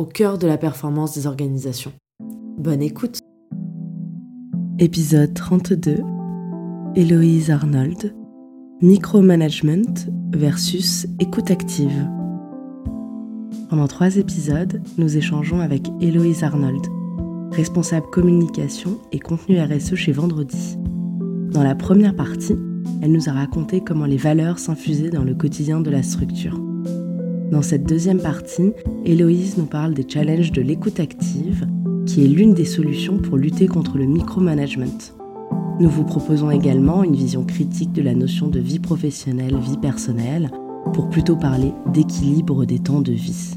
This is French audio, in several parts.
au cœur de la performance des organisations. Bonne écoute Épisode 32 Héloïse Arnold Micromanagement versus écoute active. Pendant trois épisodes, nous échangeons avec Héloïse Arnold, responsable communication et contenu RSE chez Vendredi. Dans la première partie, elle nous a raconté comment les valeurs s'infusaient dans le quotidien de la structure. Dans cette deuxième partie, Héloïse nous parle des challenges de l'écoute active, qui est l'une des solutions pour lutter contre le micromanagement. Nous vous proposons également une vision critique de la notion de vie professionnelle, vie personnelle, pour plutôt parler d'équilibre des temps de vie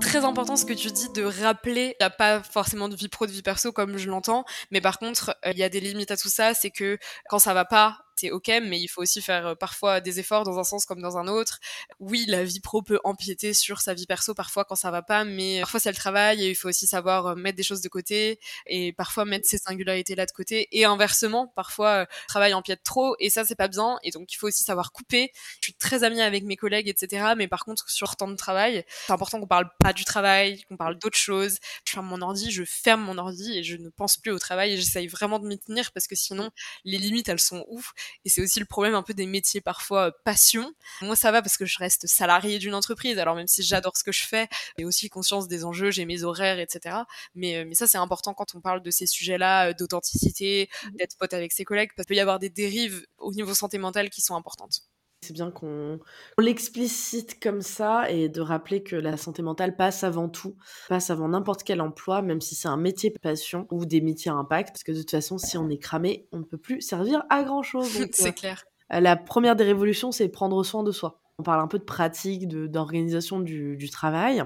très important ce que tu dis de rappeler, il n'y a pas forcément de vie pro, de vie perso comme je l'entends, mais par contre, euh, il y a des limites à tout ça, c'est que quand ça va pas, c'est ok, mais il faut aussi faire euh, parfois des efforts dans un sens comme dans un autre. Oui, la vie pro peut empiéter sur sa vie perso parfois quand ça va pas, mais parfois c'est le travail et il faut aussi savoir euh, mettre des choses de côté et parfois mettre ces singularités là de côté et inversement, parfois le travail empiète trop et ça c'est pas bien et donc il faut aussi savoir couper. Je suis très amie avec mes collègues etc, mais par contre sur temps de travail, c'est important qu'on parle pas du travail, qu'on parle d'autres choses. Je ferme mon ordi, je ferme mon ordi et je ne pense plus au travail et j'essaye vraiment de m'y tenir parce que sinon les limites elles sont ouf et c'est aussi le problème un peu des métiers parfois euh, passion. Moi, ça va parce que je reste salarié d'une entreprise. Alors même si j'adore ce que je fais, j'ai aussi conscience des enjeux, j'ai mes horaires, etc. Mais, euh, mais ça, c'est important quand on parle de ces sujets-là, euh, d'authenticité, mmh. d'être pote avec ses collègues, parce qu'il peut y avoir des dérives au niveau santé mentale qui sont importantes. C'est bien qu'on l'explicite comme ça et de rappeler que la santé mentale passe avant tout, passe avant n'importe quel emploi, même si c'est un métier passion ou des métiers à impact, parce que de toute façon, si on est cramé, on ne peut plus servir à grand chose. c'est euh, clair. La première des révolutions, c'est prendre soin de soi. On parle un peu de pratique, d'organisation du, du, travail.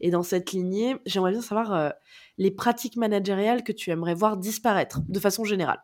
Et dans cette lignée, j'aimerais bien savoir euh, les pratiques managériales que tu aimerais voir disparaître de façon générale.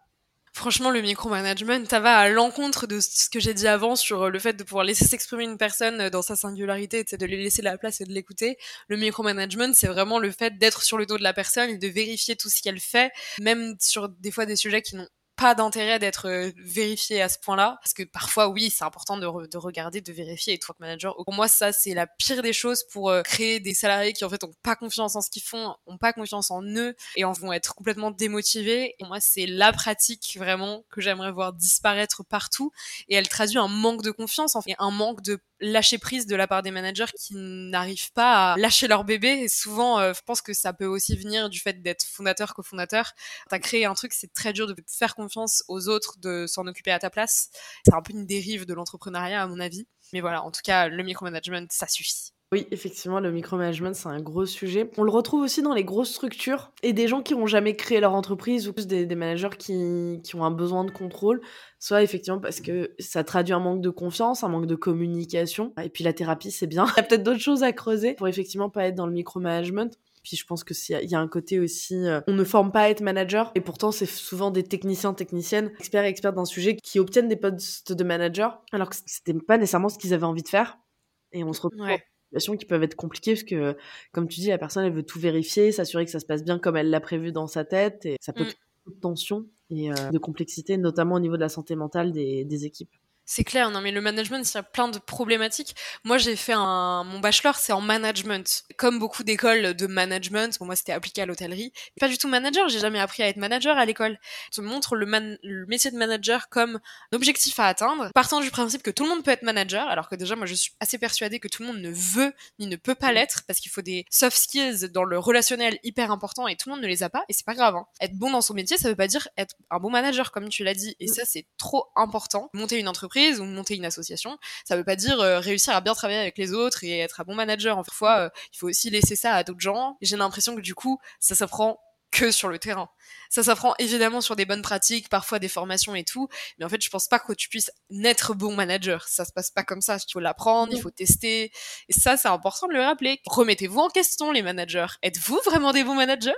Franchement, le micromanagement, ça va à l'encontre de ce que j'ai dit avant sur le fait de pouvoir laisser s'exprimer une personne dans sa singularité, de lui laisser la place et de l'écouter. Le micromanagement, c'est vraiment le fait d'être sur le dos de la personne et de vérifier tout ce qu'elle fait, même sur des fois des sujets qui n'ont pas d'intérêt d'être euh, vérifié à ce point-là. Parce que parfois, oui, c'est important de, de, regarder, de vérifier. Et toi, manager, pour moi, ça, c'est la pire des choses pour euh, créer des salariés qui, en fait, ont pas confiance en ce qu'ils font, ont pas confiance en eux et en vont être complètement démotivés. Et moi, c'est la pratique vraiment que j'aimerais voir disparaître partout. Et elle traduit un manque de confiance, en fait, un manque de lâcher prise de la part des managers qui n'arrivent pas à lâcher leur bébé. Et souvent, euh, je pense que ça peut aussi venir du fait d'être fondateur, cofondateur. T'as créé un truc, c'est très dur de faire confiance aux autres de s'en occuper à ta place. C'est un peu une dérive de l'entrepreneuriat à mon avis. Mais voilà, en tout cas, le micromanagement, ça suffit. Oui, effectivement, le micromanagement, c'est un gros sujet. On le retrouve aussi dans les grosses structures et des gens qui n'ont jamais créé leur entreprise ou des, managers qui, qui, ont un besoin de contrôle, soit effectivement parce que ça traduit un manque de confiance, un manque de communication. Et puis la thérapie, c'est bien. Il y a peut-être d'autres choses à creuser pour effectivement pas être dans le micromanagement. Puis je pense que il y a un côté aussi, euh, on ne forme pas à être manager, et pourtant c'est souvent des techniciens, techniciennes, experts experts d'un sujet qui obtiennent des postes de manager, alors que c'était pas nécessairement ce qu'ils avaient envie de faire. Et on se retrouve ouais. Situations qui peuvent être compliquées parce que, comme tu dis, la personne elle veut tout vérifier, s'assurer que ça se passe bien comme elle l'a prévu dans sa tête, et ça peut mm. créer de tension et euh, de complexité, notamment au niveau de la santé mentale des, des équipes. C'est clair, non mais le management, il y a plein de problématiques. Moi, j'ai fait un mon bachelor, c'est en management. Comme beaucoup d'écoles de management, pour moi c'était appliqué à l'hôtellerie. Pas du tout manager, j'ai jamais appris à être manager à l'école. On te montre le, le métier de manager comme un objectif à atteindre, partant du principe que tout le monde peut être manager, alors que déjà moi je suis assez persuadée que tout le monde ne veut ni ne peut pas l'être parce qu'il faut des soft skills dans le relationnel hyper important et tout le monde ne les a pas et c'est pas grave. Hein. Être bon dans son métier, ça veut pas dire être un bon manager comme tu l'as dit et ça c'est trop important. Monter une entreprise ou monter une association. Ça veut pas dire euh, réussir à bien travailler avec les autres et être un bon manager. En fois, euh, il faut aussi laisser ça à d'autres gens. J'ai l'impression que du coup, ça s'apprend que sur le terrain. Ça s'apprend évidemment sur des bonnes pratiques, parfois des formations et tout, mais en fait, je pense pas que tu puisses naître bon manager. Ça se passe pas comme ça. Il faut l'apprendre, il faut tester. Et ça, c'est important de le rappeler. Remettez-vous en question, les managers. Êtes-vous vraiment des bons managers?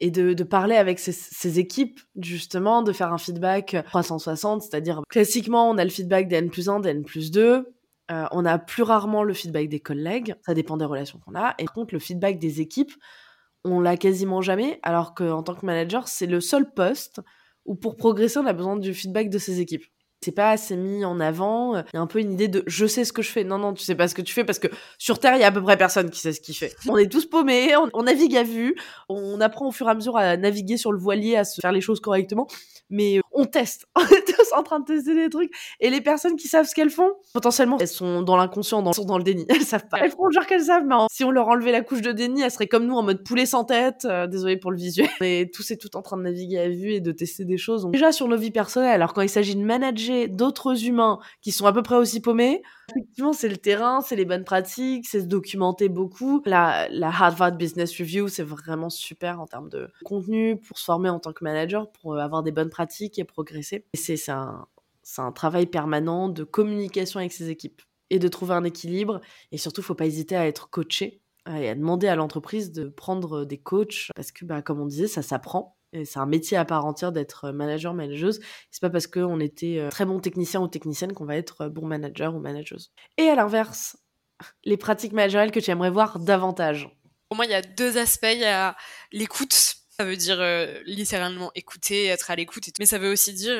Et de, parler avec ces, équipes, justement, de faire un feedback 360, c'est-à-dire classiquement, on a le feedback des N plus 1, des N plus 2. Euh, on a plus rarement le feedback des collègues, ça dépend des relations qu'on a. Et par contre, le feedback des équipes, on l'a quasiment jamais, alors qu'en tant que manager, c'est le seul poste où pour progresser, on a besoin du feedback de ses équipes c'est pas assez mis en avant. Il y a un peu une idée de je sais ce que je fais. Non, non, tu sais pas ce que tu fais parce que sur Terre, il y a à peu près personne qui sait ce qu'il fait. On est tous paumés, on, navigue à vue, on apprend au fur et à mesure à naviguer sur le voilier, à se faire les choses correctement, mais euh, on teste. On est tous en train de tester des trucs. Et les personnes qui savent ce qu'elles font, potentiellement, elles sont dans l'inconscient, dans, sont dans le déni. Elles savent pas. Elles font genre qu'elles savent, mais si on leur enlevait la couche de déni, elles seraient comme nous en mode poulet sans tête. Euh, désolé pour le visuel. Mais tous et tout en train de naviguer à vue et de tester des choses. Déjà sur nos vies personnelles, alors quand il s'agit de manager d'autres humains, qui sont à peu près aussi paumés. Effectivement, c'est le terrain, c'est les bonnes pratiques, c'est se documenter beaucoup. La, la Harvard Business Review, c'est vraiment super en termes de contenu pour se former en tant que manager, pour avoir des bonnes pratiques et progresser. C'est un, travail permanent de communication avec ses équipes et de trouver un équilibre. Et surtout, faut pas hésiter à être coaché et à demander à l'entreprise de prendre des coachs parce que, bah, comme on disait, ça s'apprend c'est un métier à part entière d'être euh, manager, manageuse. C'est pas parce qu'on était euh, très bon technicien ou technicienne qu'on va être euh, bon manager ou manageuse. Et à l'inverse, les pratiques managériales que tu aimerais voir davantage? Pour moi, il y a deux aspects. Il y a l'écoute. Ça veut dire littéralement écouter, être à l'écoute, mais ça veut aussi dire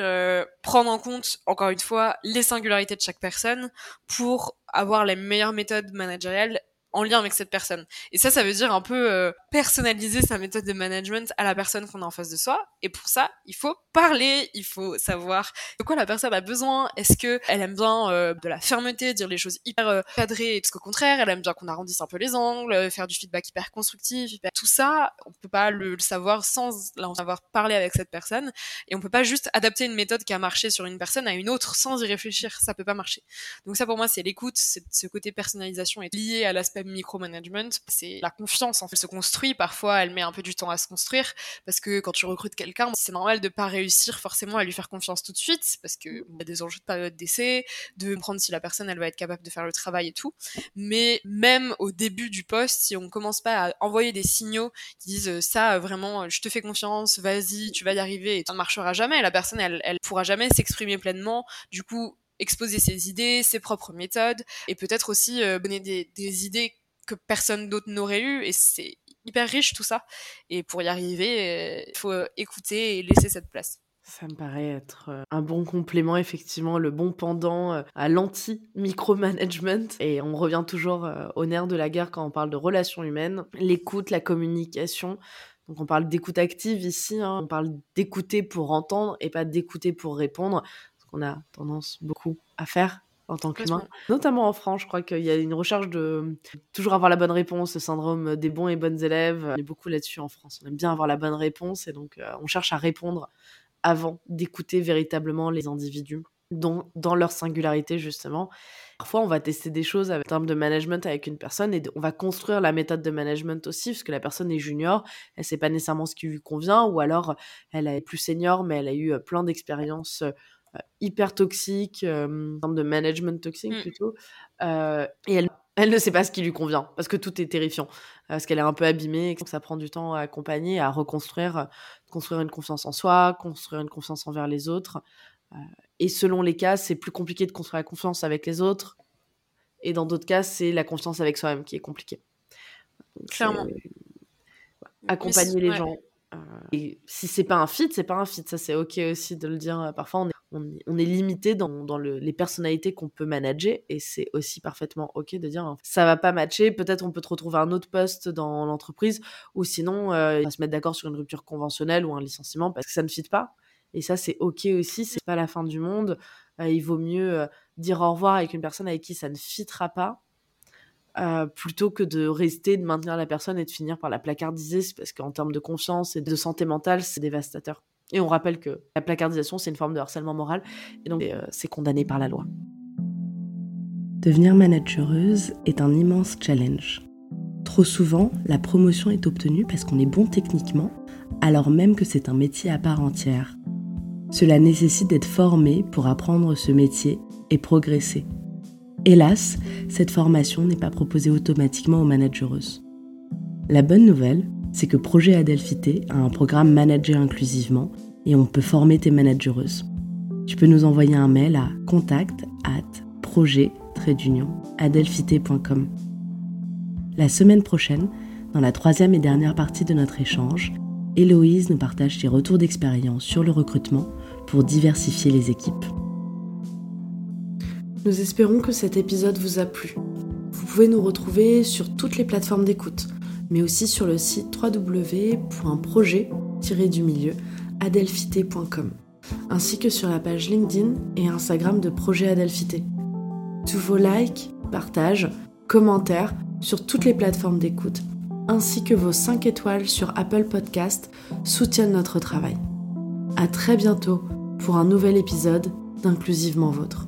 prendre en compte, encore une fois, les singularités de chaque personne pour avoir les meilleures méthodes managériales en lien avec cette personne. Et ça, ça veut dire un peu euh, personnaliser sa méthode de management à la personne qu'on a en face de soi. Et pour ça, il faut parler, il faut savoir de quoi la personne a besoin. Est-ce que elle aime bien euh, de la fermeté, dire les choses hyper euh, cadrées, et tout ce qu'au contraire, elle aime bien qu'on arrondisse un peu les angles, faire du feedback hyper constructif. Tout ça, on peut pas le, savoir sans avoir parlé avec cette personne. Et on peut pas juste adapter une méthode qui a marché sur une personne à une autre sans y réfléchir. Ça peut pas marcher. Donc ça, pour moi, c'est l'écoute, c'est ce côté personnalisation est lié à l'aspect micromanagement, c'est la confiance. En fait, se construit. Parfois, elle met un peu du temps à se construire parce que quand tu recrutes quelqu'un, c'est normal de pas réussir forcément à lui faire confiance tout de suite parce que y a des enjeux de période d'essai, de comprendre si la personne elle va être capable de faire le travail et tout. Mais même au début du poste, si on commence pas à envoyer des signaux qui disent ça vraiment, je te fais confiance, vas-y, tu vas y arriver, ça ne marchera jamais. La personne, elle, pourra jamais s'exprimer pleinement. Du coup, exposer ses idées, ses propres méthodes, et peut-être aussi euh, donner des, des, idées que personne d'autre n'aurait eu et c'est hyper riche tout ça et pour y arriver euh, il faut euh, écouter et laisser cette place ça me paraît être euh, un bon complément, effectivement, le bon pendant à l'anti-micromanagement. Et on revient toujours au nerf de la guerre quand on parle de relations humaines, l'écoute, la communication. Donc on parle d'écoute active ici, hein. on parle d'écouter pour entendre et pas d'écouter pour répondre, ce qu'on a tendance beaucoup à faire en tant qu'humain. Notamment en France, je crois qu'il y a une recherche de toujours avoir la bonne réponse, le syndrome des bons et bonnes élèves. On est beaucoup là-dessus en France. On aime bien avoir la bonne réponse et donc euh, on cherche à répondre avant d'écouter véritablement les individus dans, dans leur singularité justement. Parfois, on va tester des choses en termes de management avec une personne et on va construire la méthode de management aussi, parce que la personne est junior, elle sait pas nécessairement ce qui lui convient, ou alors elle est plus senior, mais elle a eu euh, plein d'expériences euh, hyper toxique, euh, de management toxique mmh. plutôt. Euh, et elle, elle ne sait pas ce qui lui convient parce que tout est terrifiant, parce qu'elle est un peu abîmée et que ça prend du temps à accompagner, à reconstruire, construire une confiance en soi, construire une confiance envers les autres. Euh, et selon les cas, c'est plus compliqué de construire la confiance avec les autres. Et dans d'autres cas, c'est la confiance avec soi-même qui est compliquée. Clairement. Accompagner les gens. et si c'est pas un fit, c'est pas un fit. Ça, c'est ok aussi de le dire. Parfois, on est on, est limité dans, les personnalités qu'on peut manager et c'est aussi parfaitement ok de dire ça va pas matcher, peut-être on peut te retrouver un autre poste dans l'entreprise ou sinon euh, on va se mettre d'accord sur une rupture conventionnelle ou un licenciement parce que ça ne fit pas. Et ça c'est ok aussi, c'est pas la fin du monde. Euh, il vaut mieux euh, dire au revoir avec une personne avec qui ça ne fitera pas. plutôt que de rester, de maintenir la personne et de finir par la placardiser, parce qu'en termes de confiance et de santé mentale, c'est dévastateur. Et on rappelle que la placardisation, c'est une forme de harcèlement moral, et donc euh, c'est condamné par la loi. Devenir managereuse est un immense challenge. Trop souvent, la promotion est obtenue parce qu'on est bon techniquement, alors même que c'est un métier à part entière. Cela nécessite d'être formé pour apprendre ce métier et progresser. Hélas, cette formation n'est pas proposée automatiquement aux managereuses. La bonne nouvelle, c'est que Projet Adelphité a un programme Manager inclusivement et on peut former tes managereuses. Tu peux nous envoyer un mail à contact at projet adelphité.com. La semaine prochaine, dans la troisième et dernière partie de notre échange, Héloïse nous partage ses retours d'expérience sur le recrutement pour diversifier les équipes. Nous espérons que cet épisode vous a plu. Vous pouvez nous retrouver sur toutes les plateformes d'écoute, mais aussi sur le site www.projet-du-milieu adelphité.com, ainsi que sur la page LinkedIn et Instagram de Projet Adelphité. Tous vos likes, partages, commentaires sur toutes les plateformes d'écoute, ainsi que vos 5 étoiles sur Apple Podcast soutiennent notre travail. À très bientôt pour un nouvel épisode d'Inclusivement Vôtre.